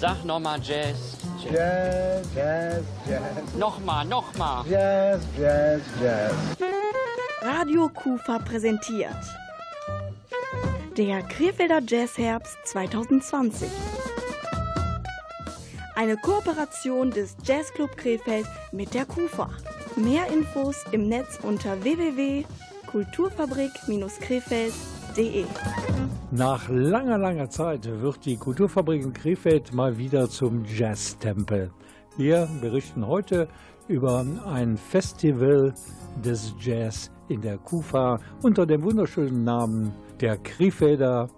Sag nochmal Jazz. Jazz, Jazz, Jazz. Nochmal, nochmal. Jazz, Jazz, Jazz. Radio Kufa präsentiert. Der Krefelder Jazzherbst 2020. Eine Kooperation des Jazzclub Krefeld mit der KUFA. Mehr Infos im Netz unter www.kulturfabrik-krefeld.de. Nach langer, langer Zeit wird die Kulturfabrik in Krefeld mal wieder zum Jazztempel. Wir berichten heute über ein Festival des Jazz in der KUFA unter dem wunderschönen Namen der Krefelder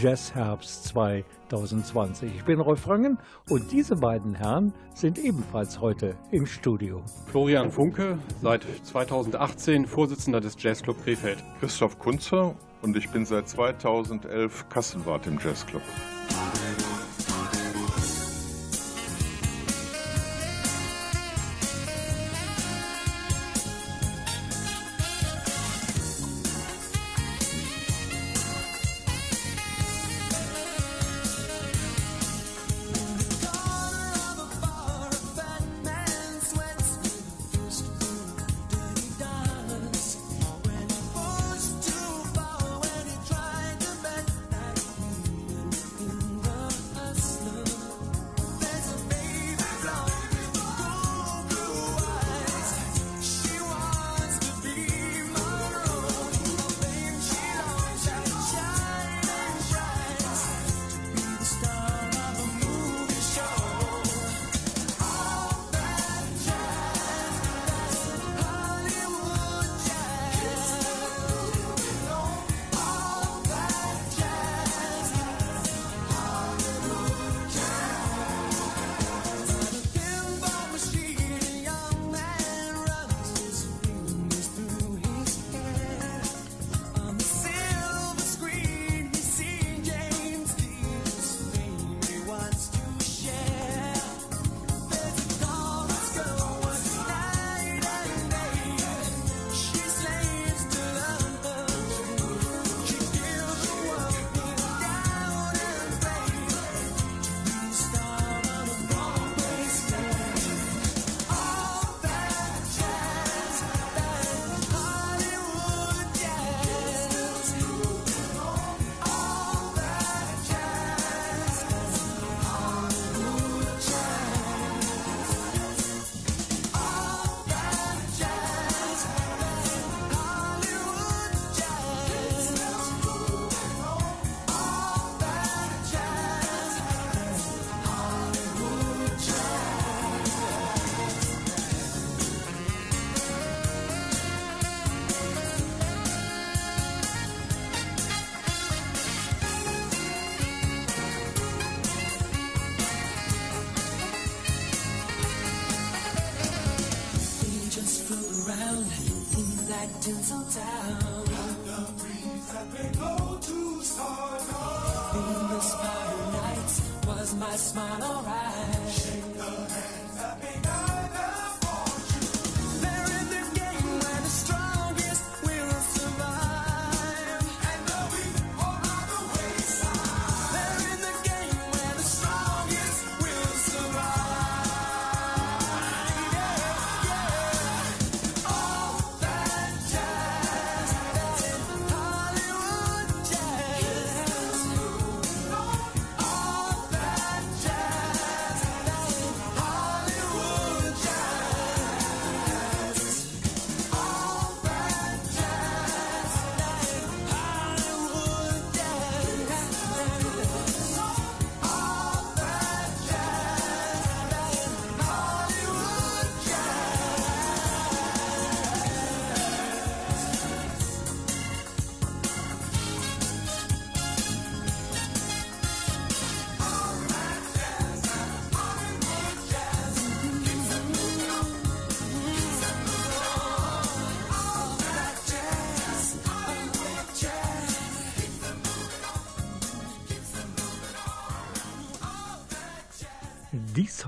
Jazzherbst 2020. Ich bin Rolf Rangen und diese beiden Herren sind ebenfalls heute im Studio. Florian Funke, seit 2018 Vorsitzender des Jazzclub Krefeld. Christoph Kunze und ich bin seit 2011 Kassenwart im Jazzclub. Tinseltown. The dreams that we go to stardom. In the spider nights was my smile alright? Shake the hands that may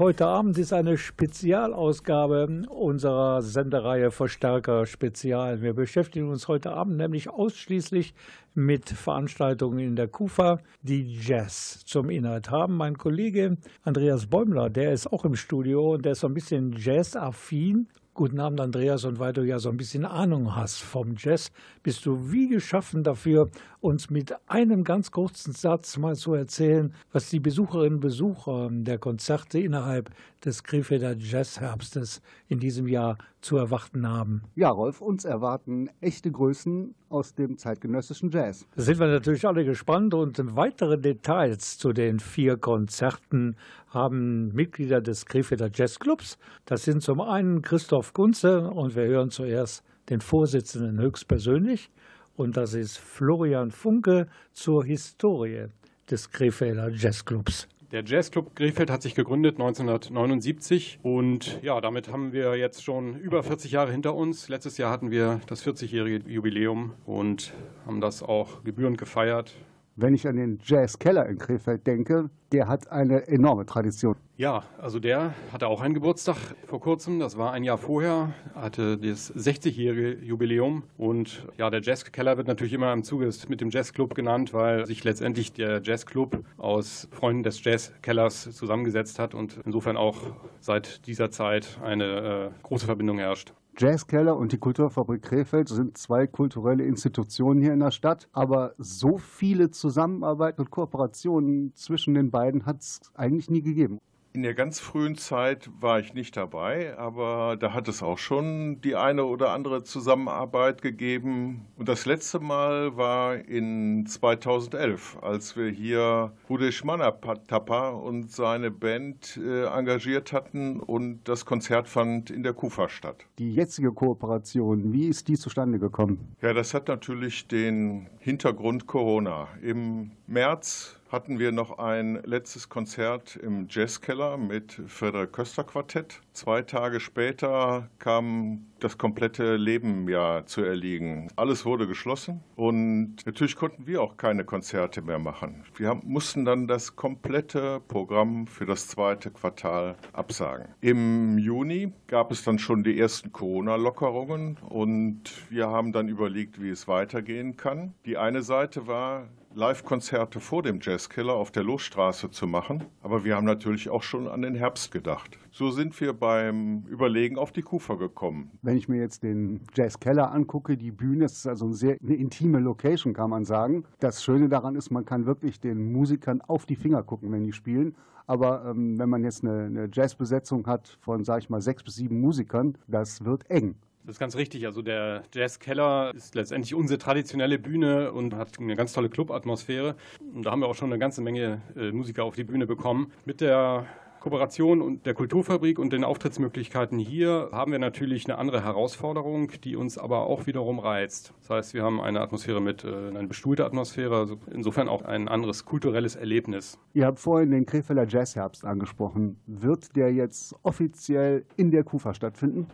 heute Abend ist eine Spezialausgabe unserer Sendereihe Verstärker Spezial. Wir beschäftigen uns heute Abend nämlich ausschließlich mit Veranstaltungen in der KUFA, die Jazz zum Inhalt haben. Mein Kollege Andreas Bäumler, der ist auch im Studio und der ist so ein bisschen Jazz-affin Guten Abend, Andreas. Und weil du ja so ein bisschen Ahnung hast vom Jazz, bist du wie geschaffen dafür, uns mit einem ganz kurzen Satz mal zu erzählen, was die Besucherinnen und Besucher der Konzerte innerhalb des Krefelder Jazzherbstes in diesem Jahr zu erwarten haben. Ja, Rolf, uns erwarten echte Größen aus dem zeitgenössischen Jazz. Da sind wir natürlich alle gespannt und weitere Details zu den vier Konzerten haben Mitglieder des Krefelder Jazzclubs. Das sind zum einen Christoph Kunze und wir hören zuerst den Vorsitzenden höchstpersönlich und das ist Florian Funke zur Historie des Krefelder Jazzclubs. Der Jazzclub Krefeld hat sich gegründet 1979 und ja, damit haben wir jetzt schon über 40 Jahre hinter uns. Letztes Jahr hatten wir das 40-jährige Jubiläum und haben das auch gebührend gefeiert. Wenn ich an den Jazz Keller in Krefeld denke, der hat eine enorme Tradition. Ja, also der hatte auch einen Geburtstag vor kurzem. Das war ein Jahr vorher, hatte das 60-jährige Jubiläum. Und ja, der Jazz Keller wird natürlich immer im Zuge mit dem Jazzclub genannt, weil sich letztendlich der Jazzclub aus Freunden des Jazzkellers zusammengesetzt hat und insofern auch seit dieser Zeit eine äh, große Verbindung herrscht. Jazzkeller und die Kulturfabrik Krefeld sind zwei kulturelle Institutionen hier in der Stadt, aber so viele Zusammenarbeit und Kooperationen zwischen den beiden hat es eigentlich nie gegeben. In der ganz frühen Zeit war ich nicht dabei, aber da hat es auch schon die eine oder andere Zusammenarbeit gegeben. Und das letzte Mal war in 2011, als wir hier Rudesh Manapatapa und seine Band äh, engagiert hatten und das Konzert fand in der Kufa statt. Die jetzige Kooperation, wie ist die zustande gekommen? Ja, das hat natürlich den Hintergrund Corona. Im März hatten wir noch ein letztes Konzert im Jazzkeller mit Frederik Köster Quartett. Zwei Tage später kam das komplette Leben ja zu erliegen. Alles wurde geschlossen und natürlich konnten wir auch keine Konzerte mehr machen. Wir haben, mussten dann das komplette Programm für das zweite Quartal absagen. Im Juni gab es dann schon die ersten Corona-Lockerungen und wir haben dann überlegt, wie es weitergehen kann. Die eine Seite war, Live-Konzerte vor dem Jazzkiller auf der Losstraße zu machen. Aber wir haben natürlich auch schon an den Herbst gedacht. So sind wir beim Überlegen auf die Kufa gekommen. Wenn ich mir jetzt den Jazzkeller angucke, die Bühne, ist also eine sehr eine intime Location, kann man sagen. Das Schöne daran ist, man kann wirklich den Musikern auf die Finger gucken, wenn die spielen. Aber ähm, wenn man jetzt eine, eine Jazzbesetzung hat von, sag ich mal, sechs bis sieben Musikern, das wird eng. Das ist ganz richtig. Also der Jazzkeller ist letztendlich unsere traditionelle Bühne und hat eine ganz tolle Clubatmosphäre. Und da haben wir auch schon eine ganze Menge äh, Musiker auf die Bühne bekommen. Mit der Kooperation und der Kulturfabrik und den Auftrittsmöglichkeiten hier haben wir natürlich eine andere Herausforderung, die uns aber auch wiederum reizt. Das heißt, wir haben eine Atmosphäre mit, äh, eine bestuhlte Atmosphäre, also insofern auch ein anderes kulturelles Erlebnis. Ihr habt vorhin den Krefelder Jazzherbst angesprochen. Wird der jetzt offiziell in der Kufa stattfinden?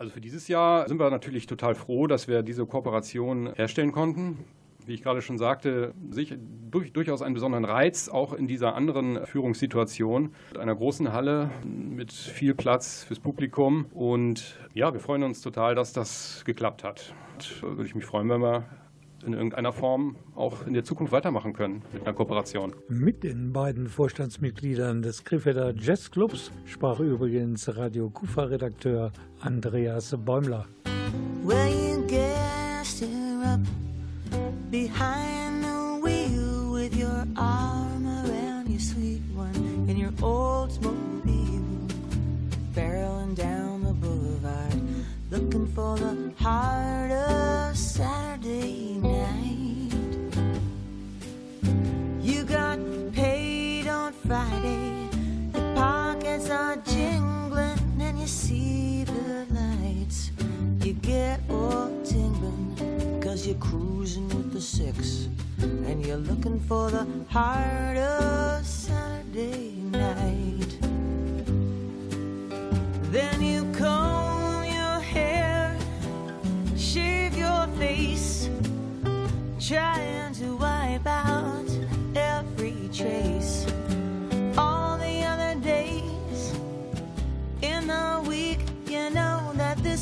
Also für dieses Jahr sind wir natürlich total froh, dass wir diese Kooperation herstellen konnten. Wie ich gerade schon sagte, sich durch, durchaus einen besonderen Reiz, auch in dieser anderen Führungssituation, mit einer großen Halle mit viel Platz fürs Publikum. Und ja, wir freuen uns total, dass das geklappt hat. Und würde ich mich freuen, wenn wir in irgendeiner Form auch in der Zukunft weitermachen können mit einer Kooperation. Mit den beiden Vorstandsmitgliedern des Krefelder Jazzclubs sprach übrigens Radio Kufa-Redakteur Andreas Bäumler. Well, you gassed her up behind the wheel with your arm around your sweet one in your Oldsmobile, barreling down the boulevard, looking for the heart of Friday, your pockets are jingling, and you see the lights. You get all tingling, cause you're cruising with the six, and you're looking for the heart of Saturday night. Then you comb your hair, shave your face, trying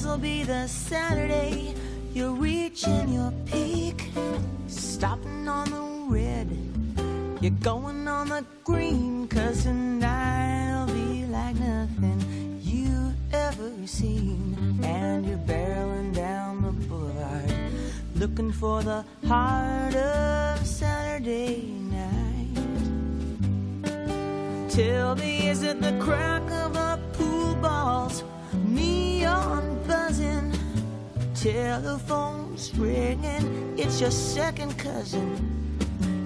will be the Saturday you're reaching your peak. Stopping on the red, you're going on the green, cause tonight'll be like nothing you ever seen. And you're barreling down the boulevard, looking for the heart of Saturday night. Till the is it the crack of the pool telephones ringing. It's your second cousin.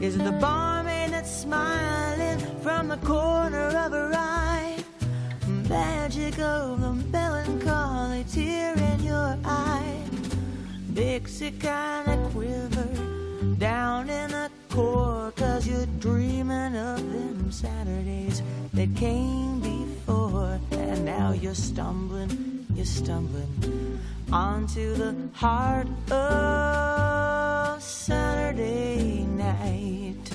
Is it the barmaid that's smiling from the corner of her eye? Magic of the melancholy tear in your eye. Dixie kinda quiver down in the core, cause you're dreaming of them Saturdays that came before. And now you're stumbling, you're stumbling onto the heart of Saturday night.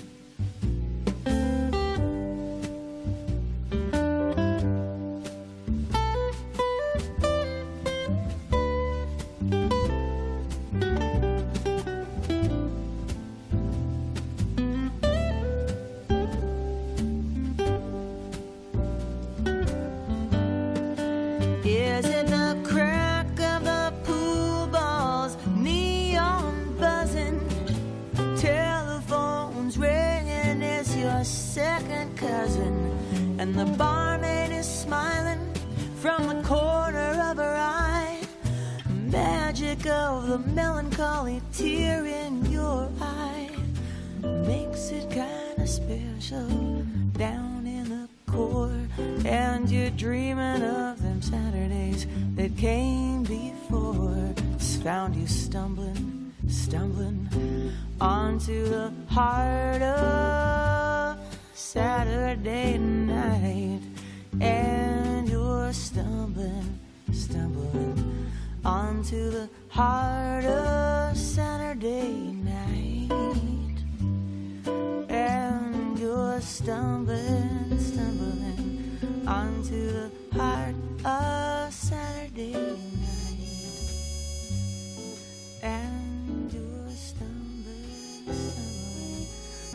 The melancholy tear in your eye makes it kinda special down in the core. And you're dreaming of them Saturdays that came before. It's found you stumbling, stumbling onto the heart of Saturday night. And you're stumbling, stumbling onto the heart of Saturday night. And you're stumbling, stumbling onto the heart of Saturday night. And you're stumbling, stumbling.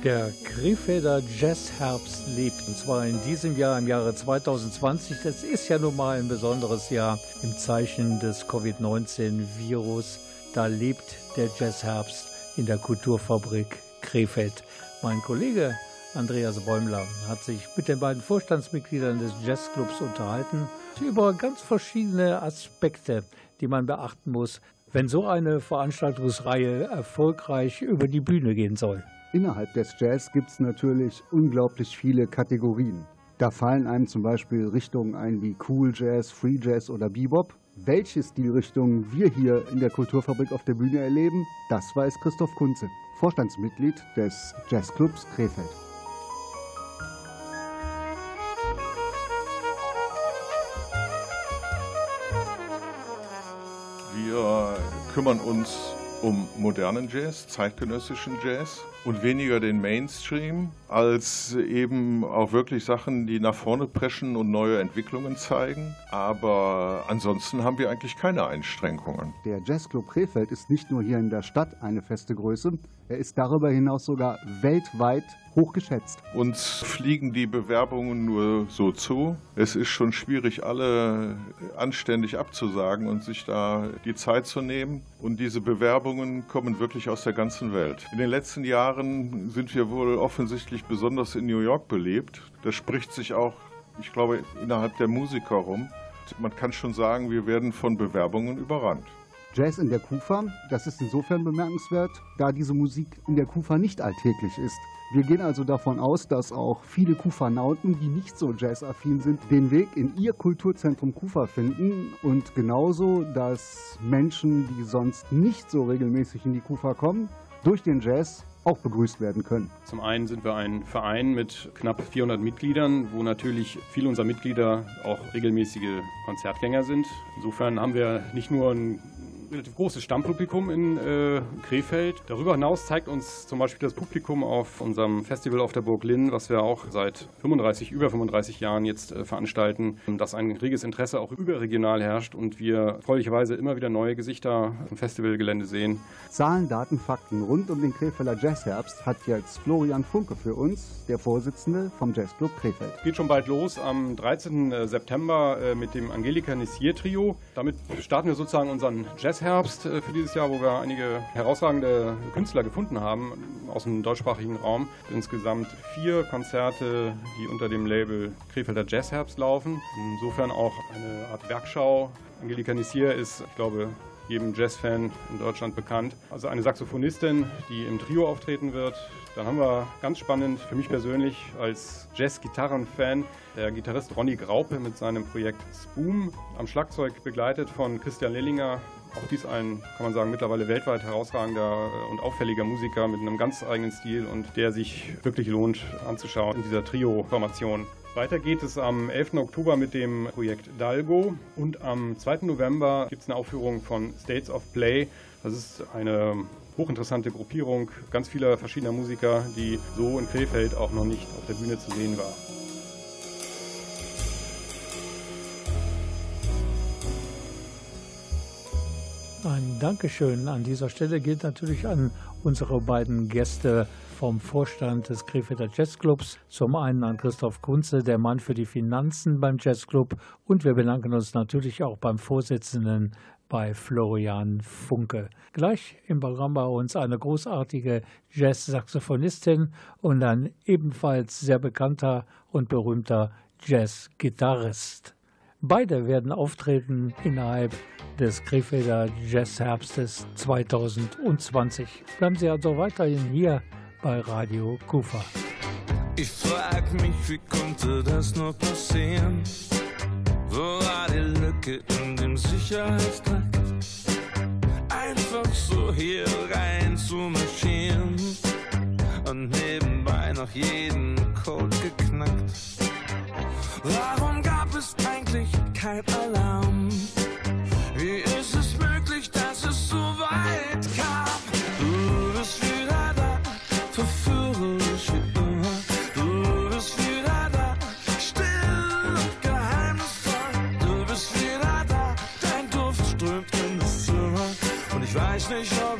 Der Krefelder Jazzherbst lebt und zwar in diesem Jahr, im Jahre 2020. Das ist ja nun mal ein besonderes Jahr im Zeichen des Covid-19-Virus. Da lebt der Jazzherbst in der Kulturfabrik Krefeld. Mein Kollege Andreas Bäumler hat sich mit den beiden Vorstandsmitgliedern des Jazzclubs unterhalten über ganz verschiedene Aspekte, die man beachten muss, wenn so eine Veranstaltungsreihe erfolgreich über die Bühne gehen soll. Innerhalb des Jazz gibt es natürlich unglaublich viele Kategorien. Da fallen einem zum Beispiel Richtungen ein wie Cool Jazz, Free Jazz oder Bebop. Welche Stilrichtungen wir hier in der Kulturfabrik auf der Bühne erleben, das weiß Christoph Kunze, Vorstandsmitglied des Jazzclubs Krefeld. Wir kümmern uns um modernen Jazz, zeitgenössischen Jazz und weniger den Mainstream, als eben auch wirklich Sachen, die nach vorne preschen und neue Entwicklungen zeigen. Aber ansonsten haben wir eigentlich keine Einschränkungen. Der Jazzclub Krefeld ist nicht nur hier in der Stadt eine feste Größe, er ist darüber hinaus sogar weltweit hochgeschätzt. Uns fliegen die Bewerbungen nur so zu. Es ist schon schwierig, alle anständig abzusagen und sich da die Zeit zu nehmen. Und diese Bewerbungen kommen wirklich aus der ganzen Welt. In den letzten Jahren sind wir wohl offensichtlich besonders in New York belebt. Das spricht sich auch, ich glaube, innerhalb der Musiker rum. Man kann schon sagen, wir werden von Bewerbungen überrannt. Jazz in der Kufa, das ist insofern bemerkenswert, da diese Musik in der Kufa nicht alltäglich ist. Wir gehen also davon aus, dass auch viele Kufanauten, die nicht so jazzaffin sind, den Weg in ihr Kulturzentrum Kufa finden und genauso, dass Menschen, die sonst nicht so regelmäßig in die Kufa kommen, durch den Jazz auch begrüßt werden können. Zum einen sind wir ein Verein mit knapp 400 Mitgliedern, wo natürlich viele unserer Mitglieder auch regelmäßige Konzertgänger sind. Insofern haben wir nicht nur ein relativ großes Stammpublikum in äh, Krefeld. Darüber hinaus zeigt uns zum Beispiel das Publikum auf unserem Festival auf der Burg Linn, was wir auch seit 35, über 35 Jahren jetzt äh, veranstalten, dass ein reges Interesse auch überregional herrscht und wir freundlicherweise immer wieder neue Gesichter im Festivalgelände sehen. Zahlen, Daten, Fakten rund um den Krefelder Jazzherbst hat jetzt Florian Funke für uns, der Vorsitzende vom Jazzclub Krefeld. Geht schon bald los am 13. Äh, September äh, mit dem Angelika Nissier Trio. Damit starten wir sozusagen unseren Jazzherbst äh, für dieses Jahr, wo wir einige herausragende Künstler gefunden haben aus dem deutschsprachigen Raum. Insgesamt vier Konzerte, die unter dem Label Krefelder Jazzherbst laufen. Insofern auch eine Art Werkschau. Angelika Nissier ist, ich glaube, jedem Jazzfan in Deutschland bekannt. Also eine Saxophonistin, die im Trio auftreten wird. Dann haben wir ganz spannend für mich persönlich als Jazz-Gitarren-Fan der Gitarrist Ronny Graupe mit seinem Projekt Spoom am Schlagzeug begleitet von Christian Lillinger. Auch dies ein, kann man sagen, mittlerweile weltweit herausragender und auffälliger Musiker mit einem ganz eigenen Stil und der sich wirklich lohnt anzuschauen in dieser Trio-Formation. Weiter geht es am 11. Oktober mit dem Projekt Dalgo und am 2. November gibt es eine Aufführung von States of Play. Das ist eine hochinteressante Gruppierung ganz vieler verschiedener Musiker, die so in Krefeld auch noch nicht auf der Bühne zu sehen war. Ein Dankeschön an dieser Stelle geht natürlich an unsere beiden Gäste vom Vorstand des Krefelder Jazzclubs. Zum einen an Christoph Kunze, der Mann für die Finanzen beim Jazzclub. Und wir bedanken uns natürlich auch beim Vorsitzenden bei Florian Funke. Gleich im Programm bei uns eine großartige Jazz-Saxophonistin und ein ebenfalls sehr bekannter und berühmter Jazz-Gitarrist. Beide werden auftreten innerhalb des Krefelder Jazzherbstes 2020. Bleiben Sie also weiterhin hier bei Radio Kufa. Ich frag mich, wie konnte das nur passieren? Wo war die Lücke in dem Sicherheitstrakt? Einfach so hier rein zu marschieren und nebenbei noch jeden Code geknackt. Warum gab es eigentlich kein Alarm? Wie ist es möglich, dass es so weit kam? Du bist wieder da, verführerisch wie immer. Du bist wieder da, still und geheimnisvoll. Du bist wieder da, dein Duft strömt in das Zimmer. Und ich weiß nicht, ob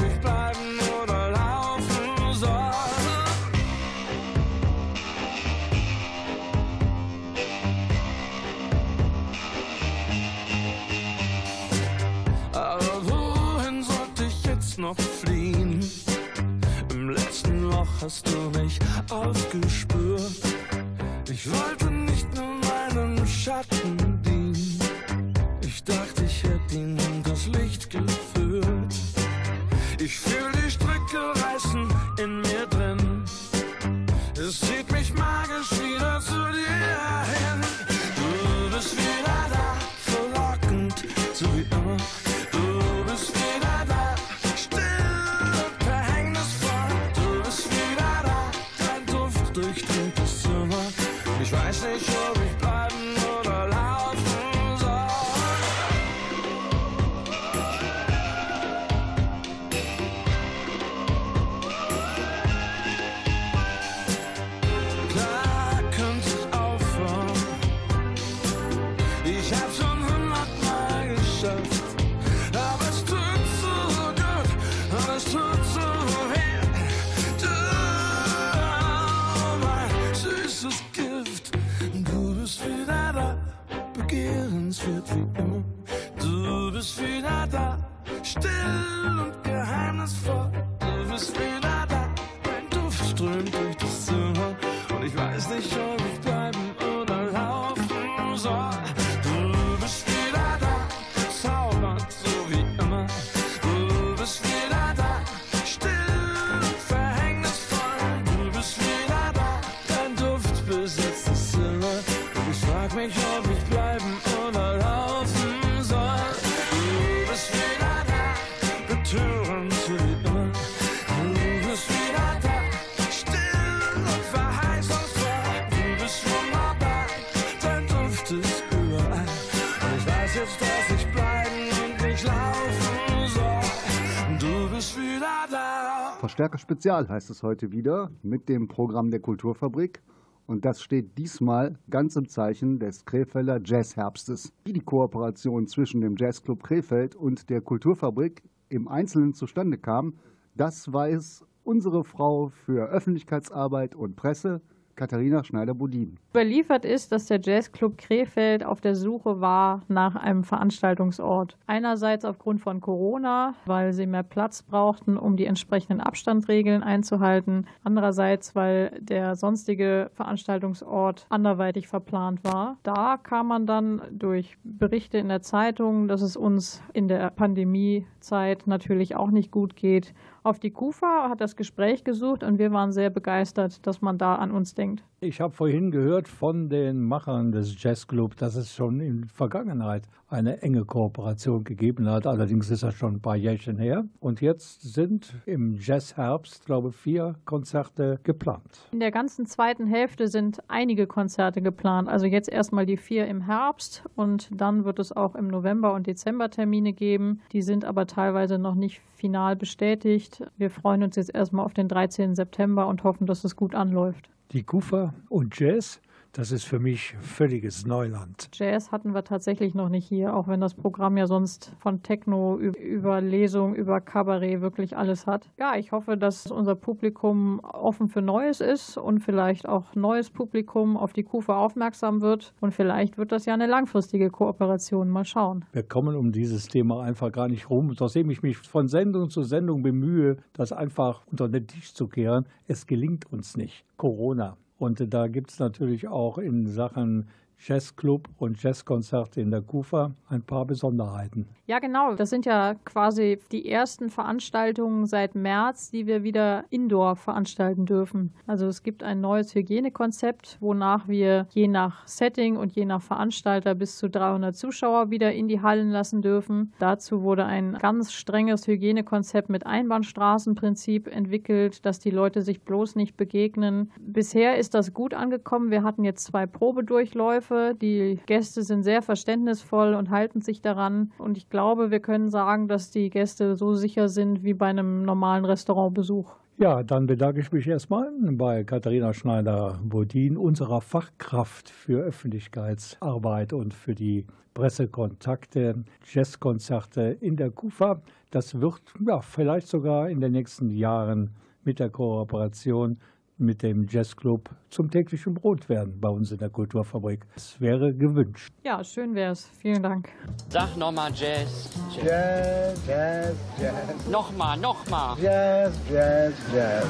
Lautstärke Spezial heißt es heute wieder mit dem Programm der Kulturfabrik. Und das steht diesmal ganz im Zeichen des Krefelder Jazzherbstes. Wie die Kooperation zwischen dem Jazzclub Krefeld und der Kulturfabrik im Einzelnen zustande kam, das weiß unsere Frau für Öffentlichkeitsarbeit und Presse, Katharina Schneider-Bodin. Überliefert ist, dass der Jazzclub Krefeld auf der Suche war nach einem Veranstaltungsort. Einerseits aufgrund von Corona, weil sie mehr Platz brauchten, um die entsprechenden Abstandsregeln einzuhalten. Andererseits, weil der sonstige Veranstaltungsort anderweitig verplant war. Da kam man dann durch Berichte in der Zeitung, dass es uns in der Pandemiezeit natürlich auch nicht gut geht, auf die Kufa, hat das Gespräch gesucht und wir waren sehr begeistert, dass man da an uns denkt. Ich habe vorhin gehört von den Machern des Jazzclub, dass es schon in Vergangenheit eine enge Kooperation gegeben hat. Allerdings ist das schon ein paar Jährchen her. Und jetzt sind im Jazzherbst, glaube ich, vier Konzerte geplant. In der ganzen zweiten Hälfte sind einige Konzerte geplant. Also jetzt erstmal die vier im Herbst und dann wird es auch im November und Dezember Termine geben. Die sind aber teilweise noch nicht final bestätigt. Wir freuen uns jetzt erstmal auf den 13. September und hoffen, dass es gut anläuft. Die Kufa und Jazz das ist für mich völliges Neuland. Jazz hatten wir tatsächlich noch nicht hier, auch wenn das Programm ja sonst von Techno über Lesung, über Kabarett wirklich alles hat. Ja, ich hoffe, dass unser Publikum offen für Neues ist und vielleicht auch neues Publikum auf die Kufa aufmerksam wird. Und vielleicht wird das ja eine langfristige Kooperation. Mal schauen. Wir kommen um dieses Thema einfach gar nicht rum. Trotzdem ich mich von Sendung zu Sendung bemühe, das einfach unter den Tisch zu kehren. Es gelingt uns nicht. Corona. Und da gibt es natürlich auch in Sachen Jazzclub und Jazzkonzerte in der Kufa ein paar Besonderheiten. Ja, genau. Das sind ja quasi die ersten Veranstaltungen seit März, die wir wieder indoor veranstalten dürfen. Also es gibt ein neues Hygienekonzept, wonach wir je nach Setting und je nach Veranstalter bis zu 300 Zuschauer wieder in die Hallen lassen dürfen. Dazu wurde ein ganz strenges Hygienekonzept mit Einbahnstraßenprinzip entwickelt, dass die Leute sich bloß nicht begegnen. Bisher ist das gut angekommen. Wir hatten jetzt zwei Probedurchläufe Begriffe. Die Gäste sind sehr verständnisvoll und halten sich daran. Und ich glaube, wir können sagen, dass die Gäste so sicher sind wie bei einem normalen Restaurantbesuch. Ja, dann bedanke ich mich erstmal bei Katharina Schneider-Bodin, unserer Fachkraft für Öffentlichkeitsarbeit und für die Pressekontakte, Jazzkonzerte in der KUFA. Das wird ja, vielleicht sogar in den nächsten Jahren mit der Kooperation mit dem Jazzclub zum täglichen Brot werden bei uns in der Kulturfabrik. Es wäre gewünscht. Ja, schön wäre es. Vielen Dank. Sag nochmal Jazz. Jazz, Jazz, Jazz. Nochmal, nochmal. Jazz, Jazz, Jazz.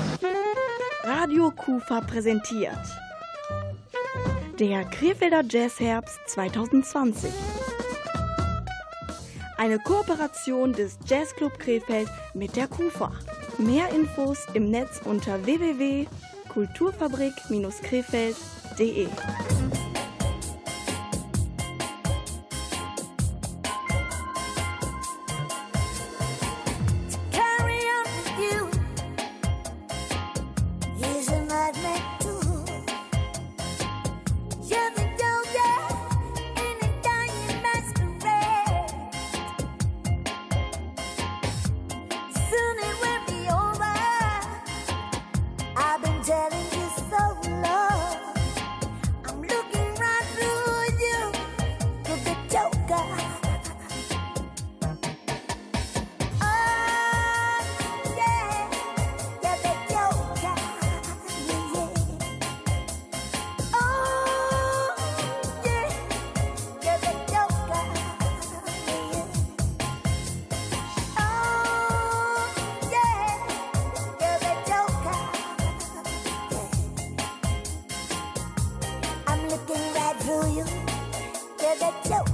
Radio Kufa präsentiert. Der Krefelder Jazzherbst 2020. Eine Kooperation des Jazzclub Krefeld mit der KUFA. Mehr Infos im Netz unter www.kulturfabrik-krefeld.de. Carry You're the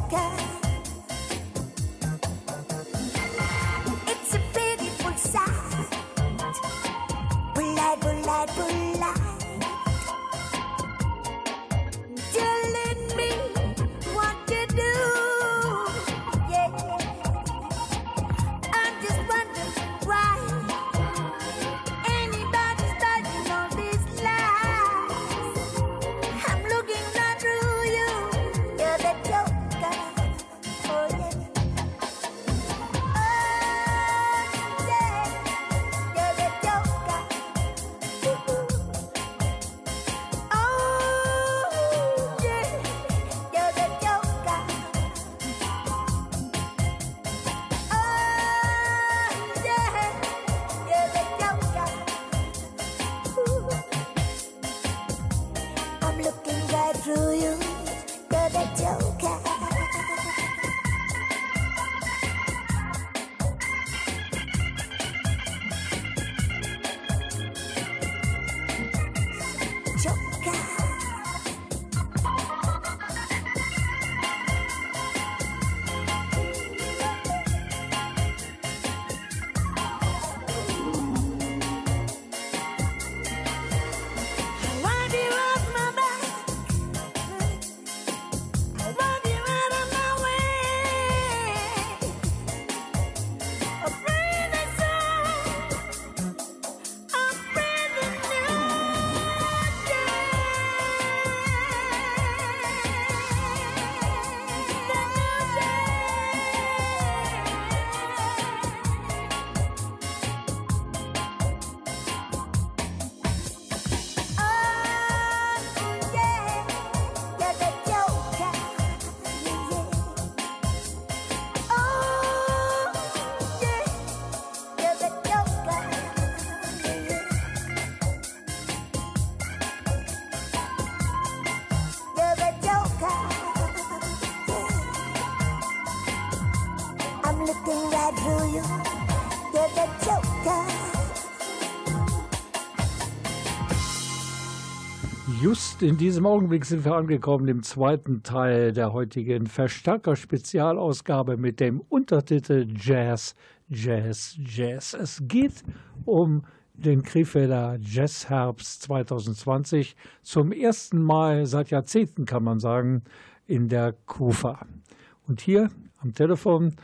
In diesem Augenblick sind wir angekommen im zweiten Teil der heutigen Verstärker-Spezialausgabe mit dem Untertitel Jazz, Jazz, Jazz. Es geht um den Krefelder Jazzherbst 2020 zum ersten Mal seit Jahrzehnten, kann man sagen, in der Kufa. Und hier am Telefon,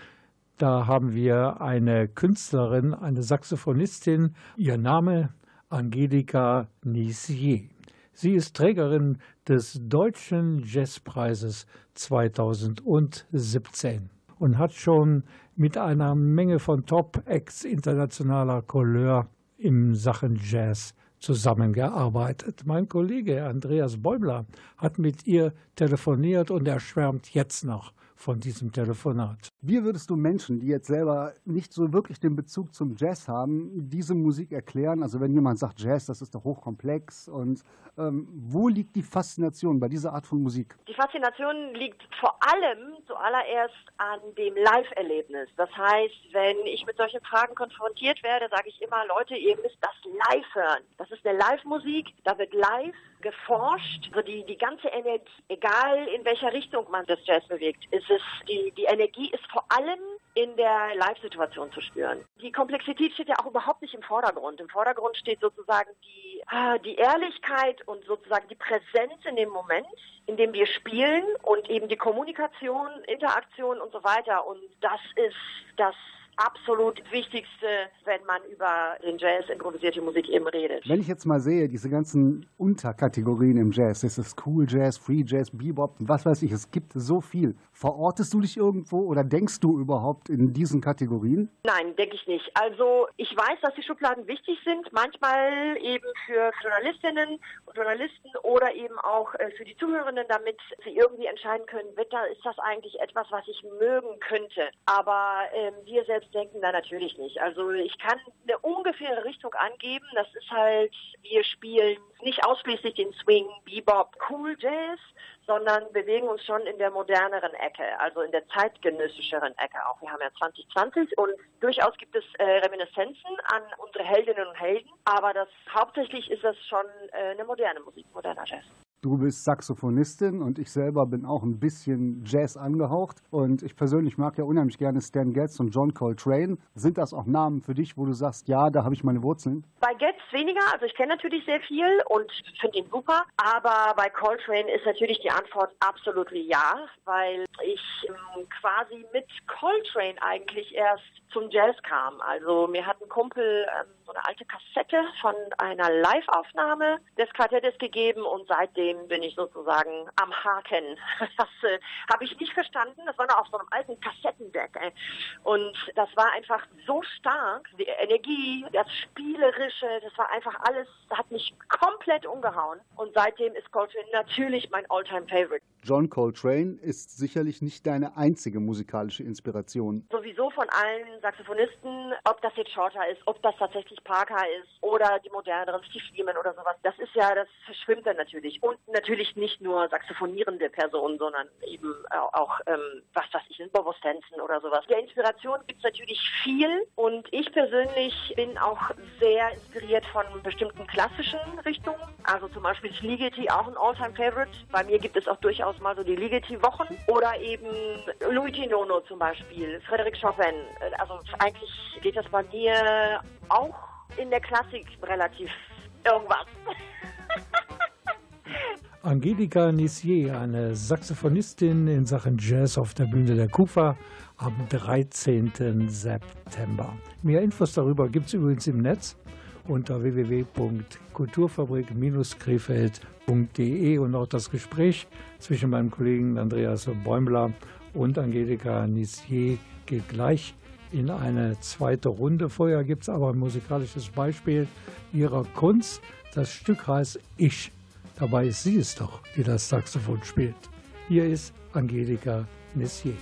da haben wir eine Künstlerin, eine Saxophonistin, ihr Name Angelika Nissier. Sie ist Trägerin des Deutschen Jazzpreises 2017 und hat schon mit einer Menge von Top-Acts internationaler Couleur im Sachen Jazz zusammengearbeitet. Mein Kollege Andreas Bäumler hat mit ihr telefoniert und er schwärmt jetzt noch von diesem Telefonat. Wie würdest du Menschen, die jetzt selber nicht so wirklich den Bezug zum Jazz haben, diese Musik erklären? Also wenn jemand sagt, Jazz, das ist doch hochkomplex und ähm, wo liegt die Faszination bei dieser Art von Musik? Die Faszination liegt vor allem zuallererst an dem Live-Erlebnis. Das heißt, wenn ich mit solchen Fragen konfrontiert werde, sage ich immer, Leute, ihr müsst das live hören. Das ist eine Live-Musik, da wird live geforscht. Also die, die ganze Energie, egal in welcher Richtung man das Jazz bewegt, ist es, die, die Energie ist vor allem in der Live-Situation zu spüren. Die Komplexität steht ja auch überhaupt nicht im Vordergrund. Im Vordergrund steht sozusagen die, ah, die Ehrlichkeit und sozusagen die Präsenz in dem Moment, in dem wir spielen und eben die Kommunikation, Interaktion und so weiter. Und das ist das absolut Wichtigste, wenn man über den Jazz, improvisierte Musik eben redet. Wenn ich jetzt mal sehe, diese ganzen Unterkategorien im Jazz, es ist Cool Jazz, Free Jazz, Bebop, was weiß ich, es gibt so viel. Verortest du dich irgendwo oder denkst du überhaupt in diesen Kategorien? Nein, denke ich nicht. Also ich weiß, dass die Schubladen wichtig sind, manchmal eben für Journalistinnen und Journalisten oder eben auch äh, für die Zuhörenden, damit sie irgendwie entscheiden können, wird da, ist das eigentlich etwas, was ich mögen könnte. Aber ähm, wir selbst denken da natürlich nicht. Also ich kann eine ungefähre Richtung angeben. Das ist halt, wir spielen nicht ausschließlich den Swing, Bebop, Cool Jazz, sondern bewegen uns schon in der moderneren Ecke, also in der zeitgenössischeren Ecke auch. Wir haben ja 2020 und durchaus gibt es äh, Reminiszenzen an unsere Heldinnen und Helden, aber das hauptsächlich ist das schon äh, eine moderne Musik, moderner Jazz. Du bist Saxophonistin und ich selber bin auch ein bisschen Jazz angehaucht. Und ich persönlich mag ja unheimlich gerne Stan Getz und John Coltrane. Sind das auch Namen für dich, wo du sagst, ja, da habe ich meine Wurzeln? Bei Getz weniger, also ich kenne natürlich sehr viel und finde ihn super. Aber bei Coltrane ist natürlich die Antwort absolut ja, weil ich ähm, quasi mit Coltrane eigentlich erst zum Jazz kam. Also mir hat ein Kumpel ähm, so eine alte Kassette von einer Live-Aufnahme des Quartettes gegeben und seitdem bin ich sozusagen am Haken. Das äh, habe ich nicht verstanden. Das war noch auf so einem alten Kassettendeck. Ey. Und das war einfach so stark. Die Energie, das Spielerische, das war einfach alles, hat mich komplett umgehauen. Und seitdem ist Coltrane natürlich mein All-Time-Favorite. John Coltrane ist sicherlich nicht deine einzige musikalische Inspiration. Sowieso von allen Saxophonisten, ob das jetzt Shorter ist, ob das tatsächlich Parker ist oder die moderneren Steve Lehman oder sowas, das ist ja, das verschwimmt dann natürlich. Und natürlich nicht nur saxophonierende Personen, sondern eben auch, ähm, was weiß ich, Bobo Stenson oder sowas. Der Inspiration gibt es natürlich viel und ich persönlich bin auch sehr inspiriert von bestimmten klassischen Richtungen. Also zum Beispiel ist Ligeti auch ein All-Time-Favorite. Bei mir gibt es auch durchaus mal so die Ligeti-Wochen oder eben Luigi Nono zum Beispiel, Frédéric Chopin. Also eigentlich geht das bei mir auch in der Klassik relativ irgendwas. Angelika Nissier, eine Saxophonistin in Sachen Jazz auf der Bühne der Kufa am 13. September. Mehr Infos darüber gibt es übrigens im Netz unter www.kulturfabrik-krefeld.de und auch das Gespräch zwischen meinem Kollegen Andreas Bäumler und Angelika Nissier geht gleich in eine zweite Runde. Vorher gibt es aber ein musikalisches Beispiel ihrer Kunst. Das Stück heißt Ich. Dabei ist sie es doch, die das Saxophon spielt. Hier ist Angelika Nissier.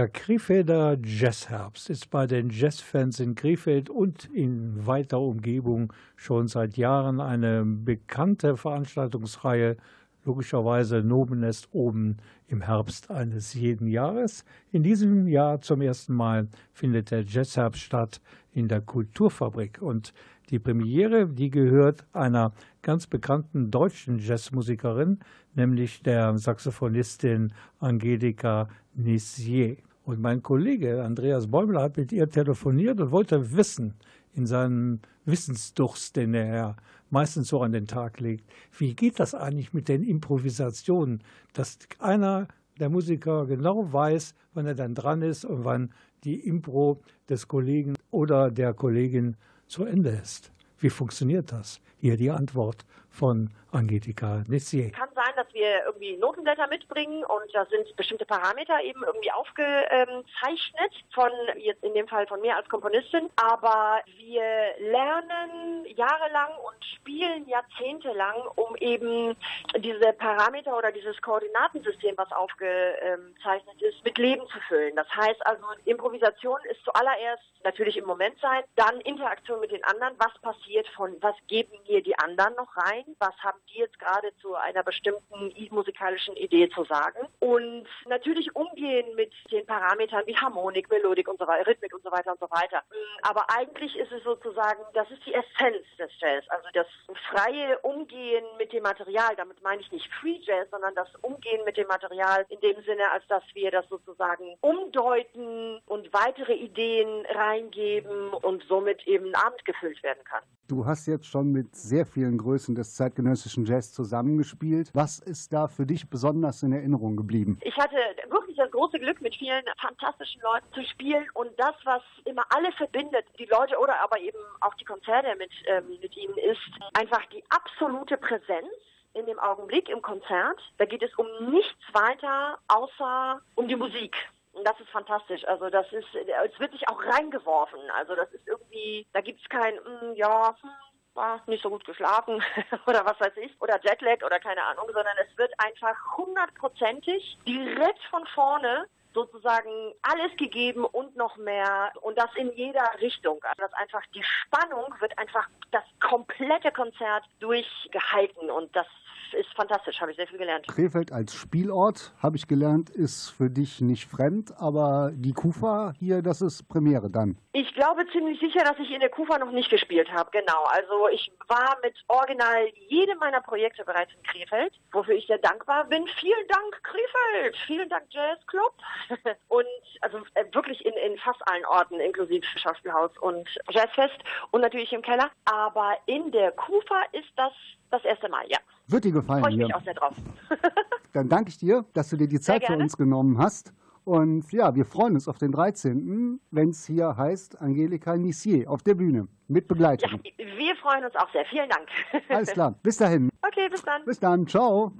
Der Krefelder Jazzherbst ist bei den Jazzfans in Krefeld und in weiter Umgebung schon seit Jahren eine bekannte Veranstaltungsreihe. Logischerweise Nobenest oben im Herbst eines jeden Jahres. In diesem Jahr zum ersten Mal findet der Jazzherbst statt in der Kulturfabrik. Und die Premiere, die gehört einer ganz bekannten deutschen Jazzmusikerin, nämlich der Saxophonistin Angelika Nissier. Und mein Kollege Andreas Bäumler hat mit ihr telefoniert und wollte wissen, in seinem Wissensdurst, den er meistens so an den Tag legt, wie geht das eigentlich mit den Improvisationen, dass einer der Musiker genau weiß, wann er dann dran ist und wann die Impro des Kollegen oder der Kollegin zu Ende ist. Wie funktioniert das? Hier die Antwort von Angelika Nissier. Kann sein, dass wir irgendwie Notenblätter mitbringen und da sind bestimmte Parameter eben irgendwie aufgezeichnet von jetzt in dem Fall von mir als Komponistin. Aber wir lernen jahrelang und spielen jahrzehntelang, um eben diese Parameter oder dieses Koordinatensystem, was aufgezeichnet ist, mit Leben zu füllen. Das heißt also, Improvisation ist zuallererst natürlich im Moment sein, dann Interaktion mit den anderen, was passiert von, was geben mir die anderen noch rein, was haben die jetzt gerade zu einer bestimmten musikalischen Idee zu sagen und natürlich umgehen mit den Parametern wie Harmonik, Melodik und so weiter, Rhythmik und so weiter und so weiter. Aber eigentlich ist es sozusagen, das ist die Essenz des Jazz, also das freie Umgehen mit dem Material. Damit meine ich nicht Free Jazz, sondern das Umgehen mit dem Material in dem Sinne, als dass wir das sozusagen umdeuten und weitere Ideen reingeben und somit eben ein Abend gefüllt werden kann. Du hast jetzt schon mit sehr vielen Größen des zeitgenössischen Jazz zusammengespielt. Was ist da für dich besonders in Erinnerung geblieben? Ich hatte wirklich das große Glück, mit vielen fantastischen Leuten zu spielen und das, was immer alle verbindet, die Leute oder aber eben auch die Konzerte mit, ähm, mit ihnen, ist einfach die absolute Präsenz in dem Augenblick im Konzert. Da geht es um nichts weiter außer um die Musik. Und das ist fantastisch. Also das ist, es wird sich auch reingeworfen. Also das ist irgendwie, da gibt es kein, mm, ja, hm, war nicht so gut geschlafen oder was weiß ich, oder Jetlag oder keine Ahnung, sondern es wird einfach hundertprozentig direkt von vorne sozusagen alles gegeben und noch mehr und das in jeder Richtung. Also das einfach die Spannung wird einfach das komplette Konzert durchgehalten und das ist fantastisch, habe ich sehr viel gelernt. Krefeld als Spielort, habe ich gelernt, ist für dich nicht fremd, aber die Kufa hier, das ist Premiere dann. Ich glaube ziemlich sicher, dass ich in der Kufa noch nicht gespielt habe, genau. Also ich war mit original jedem meiner Projekte bereits in Krefeld, wofür ich sehr dankbar bin. Vielen Dank Krefeld, vielen Dank Jazzclub und also äh, wirklich in, in fast allen Orten, inklusive Schauspielhaus und Jazzfest und natürlich im Keller. Aber in der Kufa ist das das erste Mal, ja. Wird dir gefallen Freue ich hier. mich auch sehr drauf. Dann danke ich dir, dass du dir die Zeit für uns genommen hast. Und ja, wir freuen uns auf den 13., wenn es hier heißt Angelika Nissier auf der Bühne mit Begleitung. Wir freuen uns auch sehr. Vielen Dank. Alles klar, bis dahin. Okay, bis dann. Bis dann, ciao.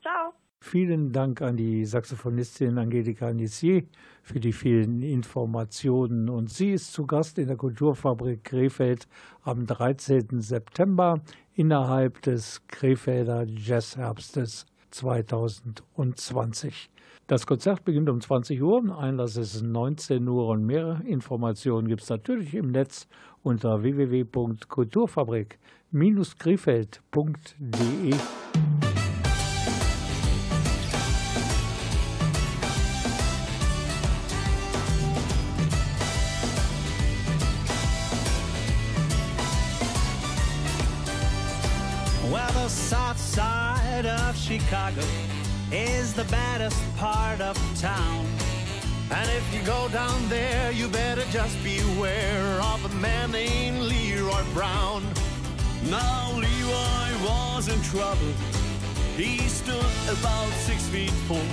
Ciao. Vielen Dank an die Saxophonistin Angelika Nissier für die vielen Informationen. Und sie ist zu Gast in der Kulturfabrik Krefeld am 13. September innerhalb des Krefelder Jazzherbstes 2020. Das Konzert beginnt um 20 Uhr, Einlass ist 19 Uhr und mehr Informationen gibt es natürlich im Netz unter www.kulturfabrik-krefeld.de. Chicago is the baddest part of town. And if you go down there, you better just beware of a man named Leroy Brown. Now, Leroy was in trouble. He stood about six feet four.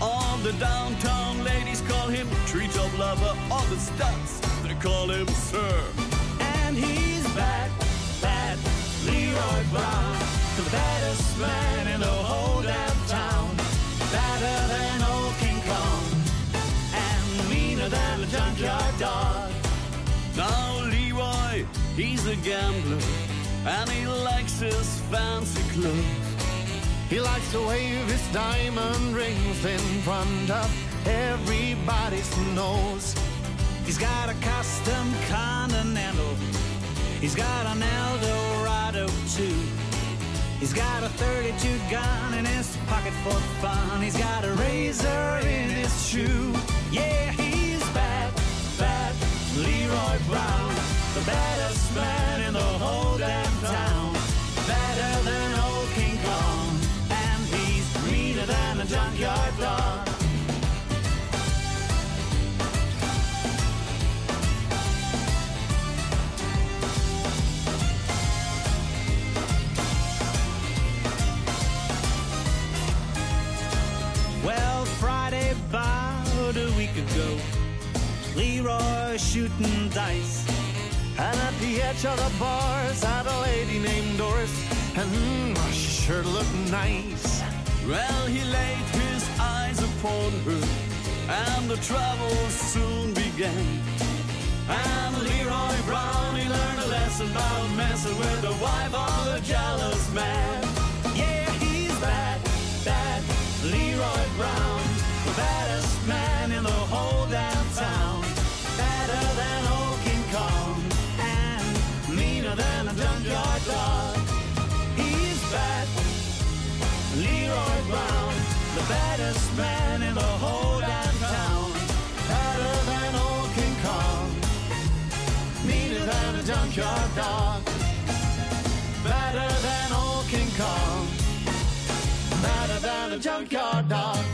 All the downtown ladies call him treetop lover. All the studs, they call him sir. And he's bad, bad, Leroy Brown. Baddest man in the whole damn town. Badder than old King Kong. And meaner than a junkyard dog. Now Leroy, he's a gambler. And he likes his fancy clothes. He likes to wave his diamond rings in front of everybody's nose. He's got a custom Continental. He's got an Eldorado too. He's got a 32 gun in his pocket for fun. He's got a razor in his shoe. Yeah, he's bad, bad. Leroy Brown, the baddest man in the whole damn town. Shooting dice. And at the edge of the bars had a lady named Doris, and mm, she sure looked nice. Well, he laid his eyes upon her, and the trouble soon began. And Leroy Brown, he learned a lesson about messing with the wife of a jealous man. Yeah, he's bad, bad. Leroy Brown, the baddest man Brown, the baddest man in the whole damn town. Better than old King Kong, meaner than a junkyard dog. Better than old King Kong, better than a junkyard dog.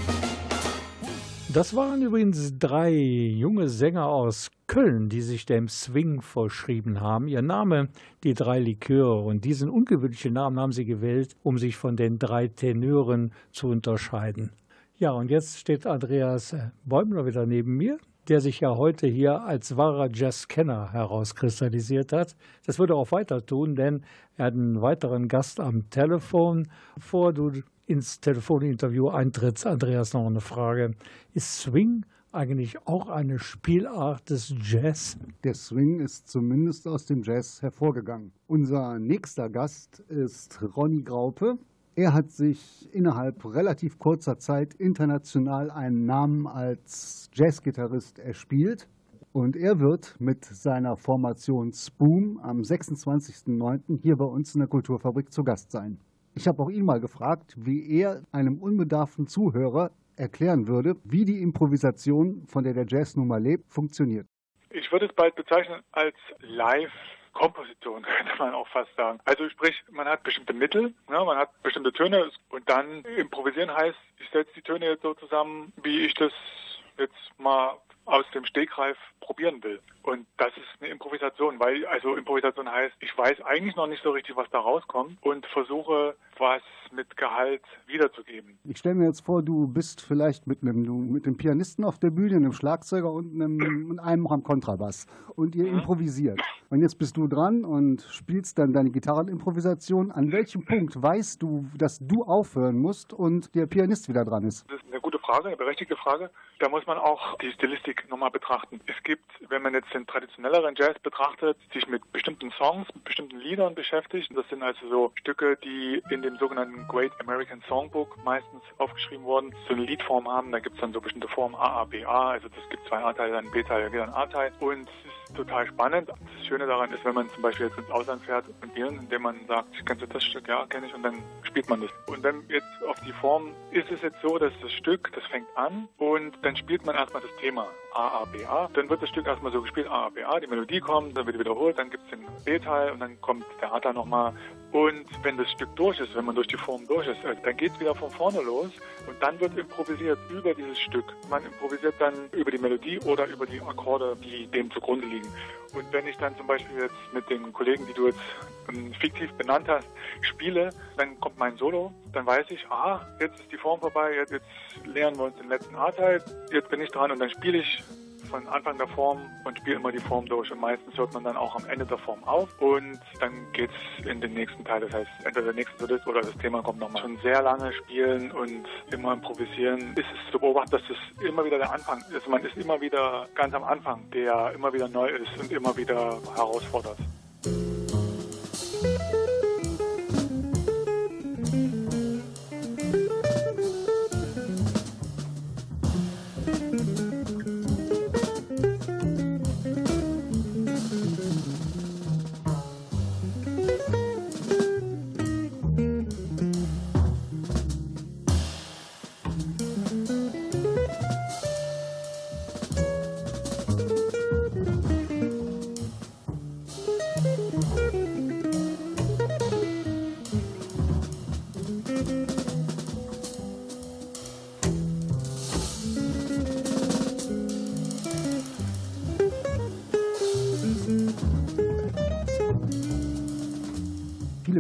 Das waren übrigens drei junge Sänger aus Köln, die sich dem Swing verschrieben haben. Ihr Name, die drei Liköre. Und diesen ungewöhnlichen Namen haben sie gewählt, um sich von den drei Tenören zu unterscheiden. Ja, und jetzt steht Andreas Bäumler wieder neben mir, der sich ja heute hier als wahrer Jazzkenner herauskristallisiert hat. Das würde er auch weiter tun, denn er hat einen weiteren Gast am Telefon. Bevor du ins Telefoninterview eintrittst, Andreas, noch eine Frage. Ist Swing eigentlich auch eine Spielart des Jazz? Der Swing ist zumindest aus dem Jazz hervorgegangen. Unser nächster Gast ist Ronny Graupe. Er hat sich innerhalb relativ kurzer Zeit international einen Namen als Jazzgitarrist erspielt. Und er wird mit seiner Formation Spoom am 26.09. hier bei uns in der Kulturfabrik zu Gast sein. Ich habe auch ihn mal gefragt, wie er einem unbedarften Zuhörer erklären würde, wie die Improvisation, von der der Jazz nun mal lebt, funktioniert. Ich würde es bald bezeichnen als Live-Komposition, könnte man auch fast sagen. Also sprich, man hat bestimmte Mittel, ja, man hat bestimmte Töne und dann improvisieren heißt, ich setze die Töne jetzt so zusammen, wie ich das jetzt mal aus dem Stegreif probieren will. Und das ist eine Improvisation, weil also Improvisation heißt, ich weiß eigentlich noch nicht so richtig, was da rauskommt und versuche, was mit Gehalt wiederzugeben. Ich stelle mir jetzt vor, du bist vielleicht mit einem, du, mit einem Pianisten auf der Bühne, einem Schlagzeuger und einem, und einem am Kontrabass und ihr Mhm. improvisiert. Und jetzt bist du dran und spielst dann deine Gitarrenimprovisation. An welchem Punkt weißt du, dass du aufhören musst und der Pianist wieder dran ist? Das ist eine gute Frage, eine berechtigte Frage. Da muss man auch die Stilistik nochmal betrachten. Es gibt, wenn man jetzt den traditionelleren Jazz betrachtet, sich mit bestimmten Songs, mit bestimmten Liedern beschäftigt. Das sind also so Stücke, die in dem sogenannten Great American Songbook meistens aufgeschrieben wurden, so eine Liedform haben. Da gibt es dann so bestimmte Formen A, A, B, A. Also das gibt zwei A-Teile, dann B-Teil, ein A-Teil. Und es ist total spannend. Schöne daran ist, wenn man zum Beispiel jetzt ins Ausland fährt und spielen, indem man sagt, kennst du das Stück? Ja, kenne ich. Und dann spielt man das. Und wenn jetzt auf die Form ist es jetzt so, dass das Stück, das fängt an und dann spielt man erstmal das Thema A, A, B, A. Dann wird das Stück erstmal so gespielt, A, A, B, A. Die Melodie kommt, dann wird wiederholt, dann gibt es den B-Teil und dann kommt der A-Teil nochmal. Und wenn das Stück durch ist, wenn man durch die Form durch ist, also dann geht es wieder von vorne los und dann wird improvisiert über dieses Stück. Man improvisiert dann über die Melodie oder über die Akkorde, die dem zugrunde liegen. Und wenn ich dann zum Beispiel jetzt mit den Kollegen, die du jetzt ähm, fiktiv benannt hast, spiele, dann kommt mein Solo, dann weiß ich, ah, jetzt ist die Form vorbei, jetzt, jetzt lernen wir uns den letzten A-Teil, jetzt bin ich dran und dann spiele ich von Anfang der Form und spiele immer die Form durch. Und meistens hört man dann auch am Ende der Form auf und dann geht's in den nächsten Teil. Das heißt, entweder der nächste Solist oder das Thema kommt nochmal. Schon sehr lange spielen und immer improvisieren ist es zu beobachten, dass das immer wieder der Anfang ist. Man ist immer wieder ganz am Anfang, der immer wieder neu ist und immer wieder herausfordert.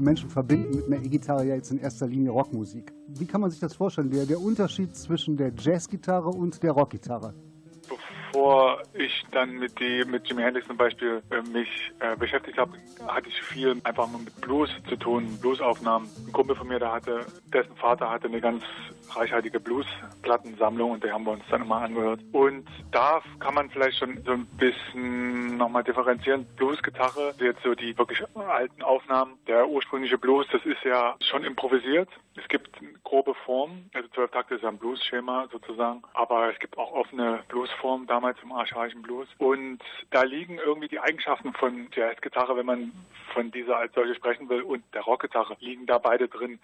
Menschen verbinden mit einer E-Gitarre ja jetzt in erster Linie Rockmusik. Wie kann man sich das vorstellen, der, der Unterschied zwischen der Jazzgitarre und der Rockgitarre? bevor ich dann mit die mit Jimi Hendrix zum Beispiel äh, mich äh, beschäftigt habe, hatte ich viel einfach mit Blues zu tun, Bluesaufnahmen. Ein Kumpel von mir, der hatte, dessen Vater hatte eine ganz reichhaltige Bluesplattensammlung und die haben wir uns dann immer angehört. Und da kann man vielleicht schon so ein bisschen nochmal differenzieren. Bluesgitarre, jetzt so die wirklich alten Aufnahmen, der ursprüngliche Blues, das ist ja schon improvisiert. Es gibt grobe Formen, also zwölf Takte ist ja ein Blues-Schema sozusagen, aber es gibt auch offene Bluesformen damals im archaischen Blues. Und da liegen irgendwie die Eigenschaften von Jazzgitarre, wenn man von dieser als solche sprechen will, und der Rockgitarre, liegen da beide drin.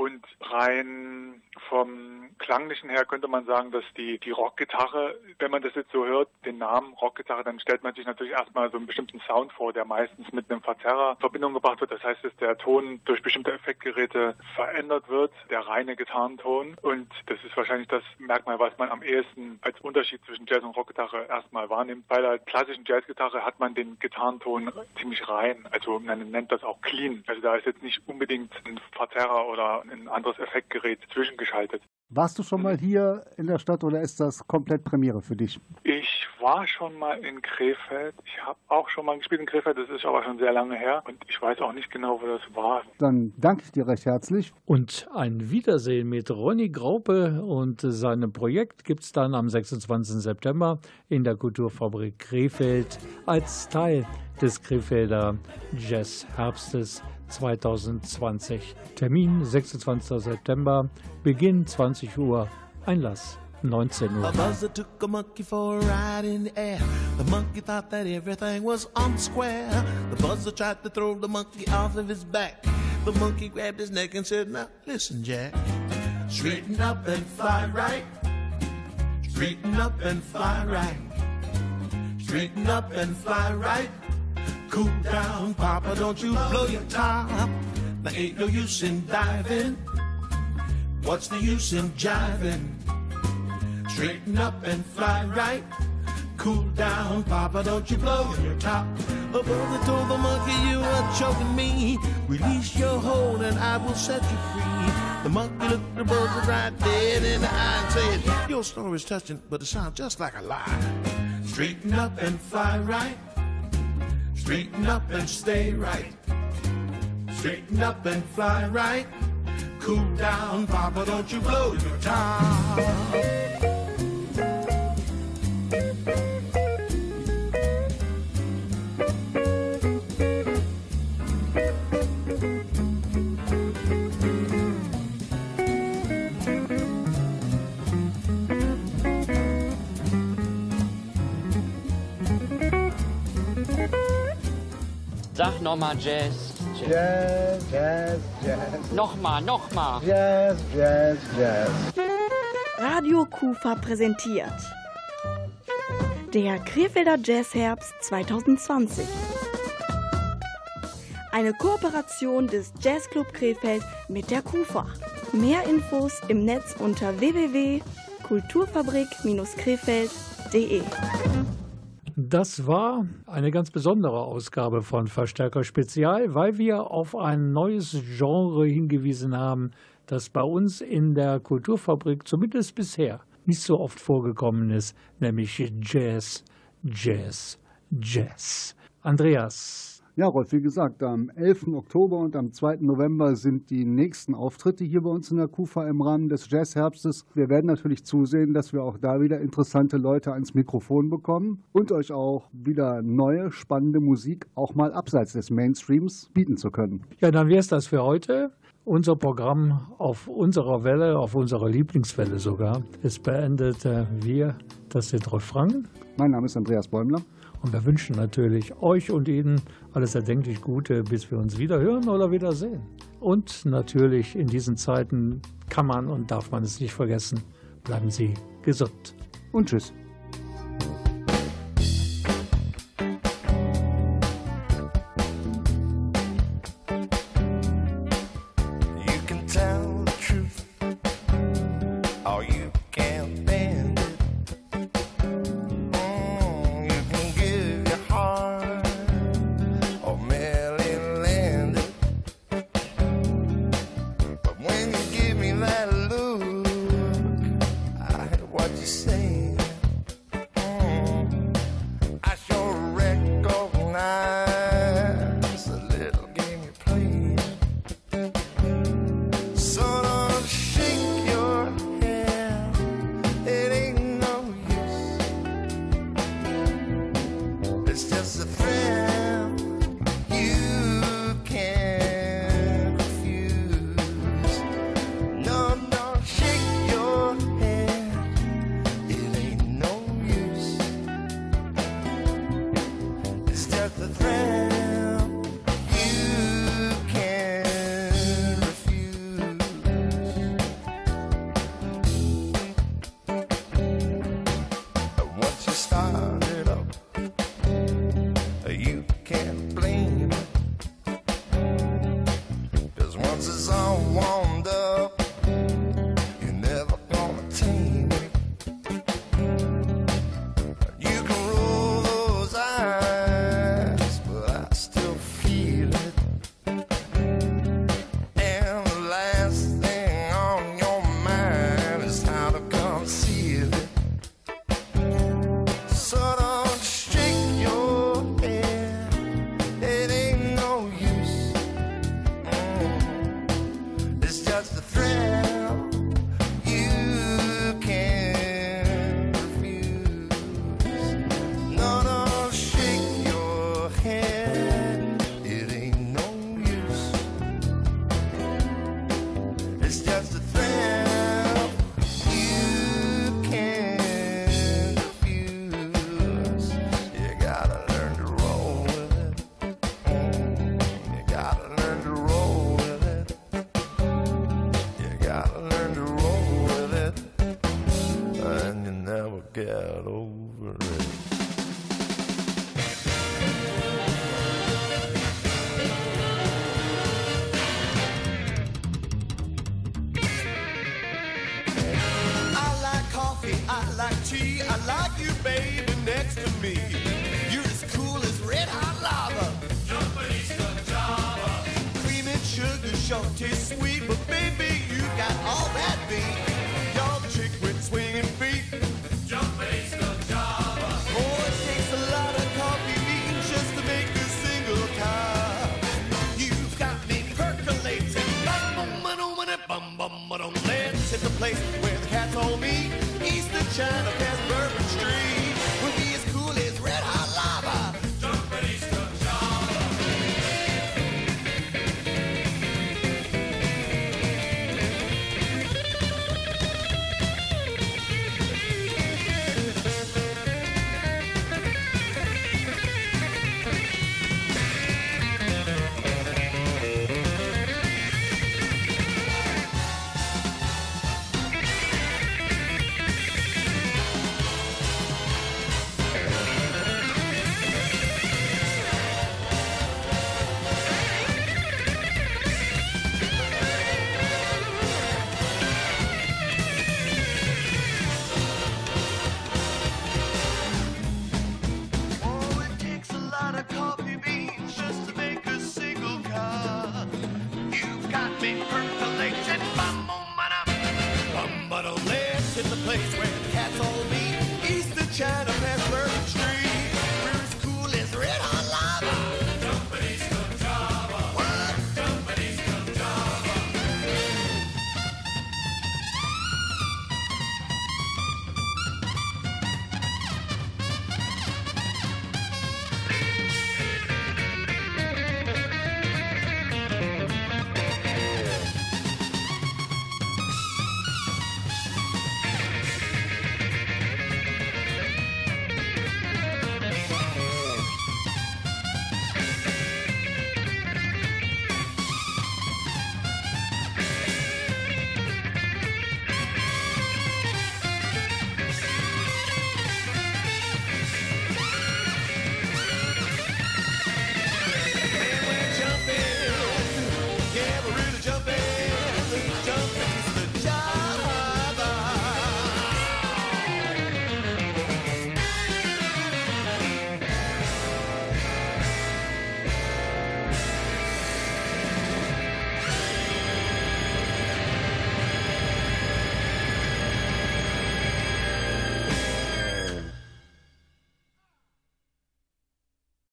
Und rein vom Klanglichen her könnte man sagen, dass die, die Rockgitarre, wenn man das jetzt so hört, den Namen Rockgitarre, dann stellt man sich natürlich erstmal so einen bestimmten Sound vor, der meistens mit einem Verzerrer in Verbindung gebracht wird. Das heißt, dass der Ton durch bestimmte Effektgeräte verändert wird, der reine Gitarrenton. Und das ist wahrscheinlich das Merkmal, was man am ehesten als Unterschied zwischen Jazz und Rockgitarre erstmal wahrnimmt. Bei der klassischen Jazzgitarre hat man den Gitarrenton ziemlich rein. Also man nennt das auch clean. Also da ist jetzt nicht unbedingt ein Verzerrer oder ein anderes Effektgerät zwischengeschaltet. Warst du schon mal hier in der Stadt oder ist das komplett Premiere für dich? Ich war schon mal in Krefeld. Ich habe auch schon mal gespielt in Krefeld. Das ist aber schon sehr lange her und ich weiß auch nicht genau, wo das war. Dann danke ich dir recht herzlich. Und ein Wiedersehen mit Ronny Graupe und seinem Projekt gibt es dann am 26. September in der Kulturfabrik Krefeld als Teil des Krefelder Jazz-Herbstes 2020. Termin 26. September, Beginn 20 Uhr, Einlass 19 Uhr. A buzzer took a monkey for a ride in the air. The monkey thought that everything was on square. The buzzer tried to throw the monkey off of his back. The monkey grabbed his neck and said, Now listen, Jack. Straighten up and fly right. Straighten up and fly right. Straighten up and fly right. Cool down, Papa, don't you blow your top. There ain't no use in diving. What's the use in jiving? Straighten up and fly right. Cool down, Papa, don't you blow your top. A brother told the monkey you are choking me. Release your hold and I will set you free. The monkey looked the brother right dead in the eye and said, Your story's touching, but it sounds just like a lie. Straighten up and fly right. Straighten up and stay right. Straighten up and fly right. Cool down, Papa, don't you blow your top. Sag nochmal Jazz. Jazz, Jazz, Jazz. Nochmal, nochmal. Jazz, Jazz, Jazz. Radio Kufa präsentiert. Der Krefelder Jazzherbst 2020. Eine Kooperation des Jazzclub Krefeld mit der KUFA. Mehr Infos im Netz unter www.kulturfabrik-krefeld.de. Das war eine ganz besondere Ausgabe von Verstärker Spezial, weil wir auf ein neues Genre hingewiesen haben, das bei uns in der Kulturfabrik zumindest bisher nicht so oft vorgekommen ist, nämlich Jazz, Jazz, Jazz. Andreas, Ja, Rolf, wie gesagt, am 11. Oktober und am 2. November sind die nächsten Auftritte hier bei uns in der KUFA im Rahmen des Jazzherbstes. Wir werden natürlich zusehen, dass wir auch da wieder interessante Leute ans Mikrofon bekommen und euch auch wieder neue, spannende Musik auch mal abseits des Mainstreams bieten zu können. ja, dann wäre es das für heute. Unser Programm auf unserer Welle, auf unserer Lieblingswelle sogar, ist beendet. Äh, Wir, das sind Rolf Frank. Mein Name ist Andreas Bäumler. Und wir wünschen natürlich euch und Ihnen alles erdenklich Gute, bis wir uns wieder hören oder wiedersehen. Und natürlich in diesen Zeiten kann man und darf man es nicht vergessen. Bleiben Sie gesund. Und tschüss. that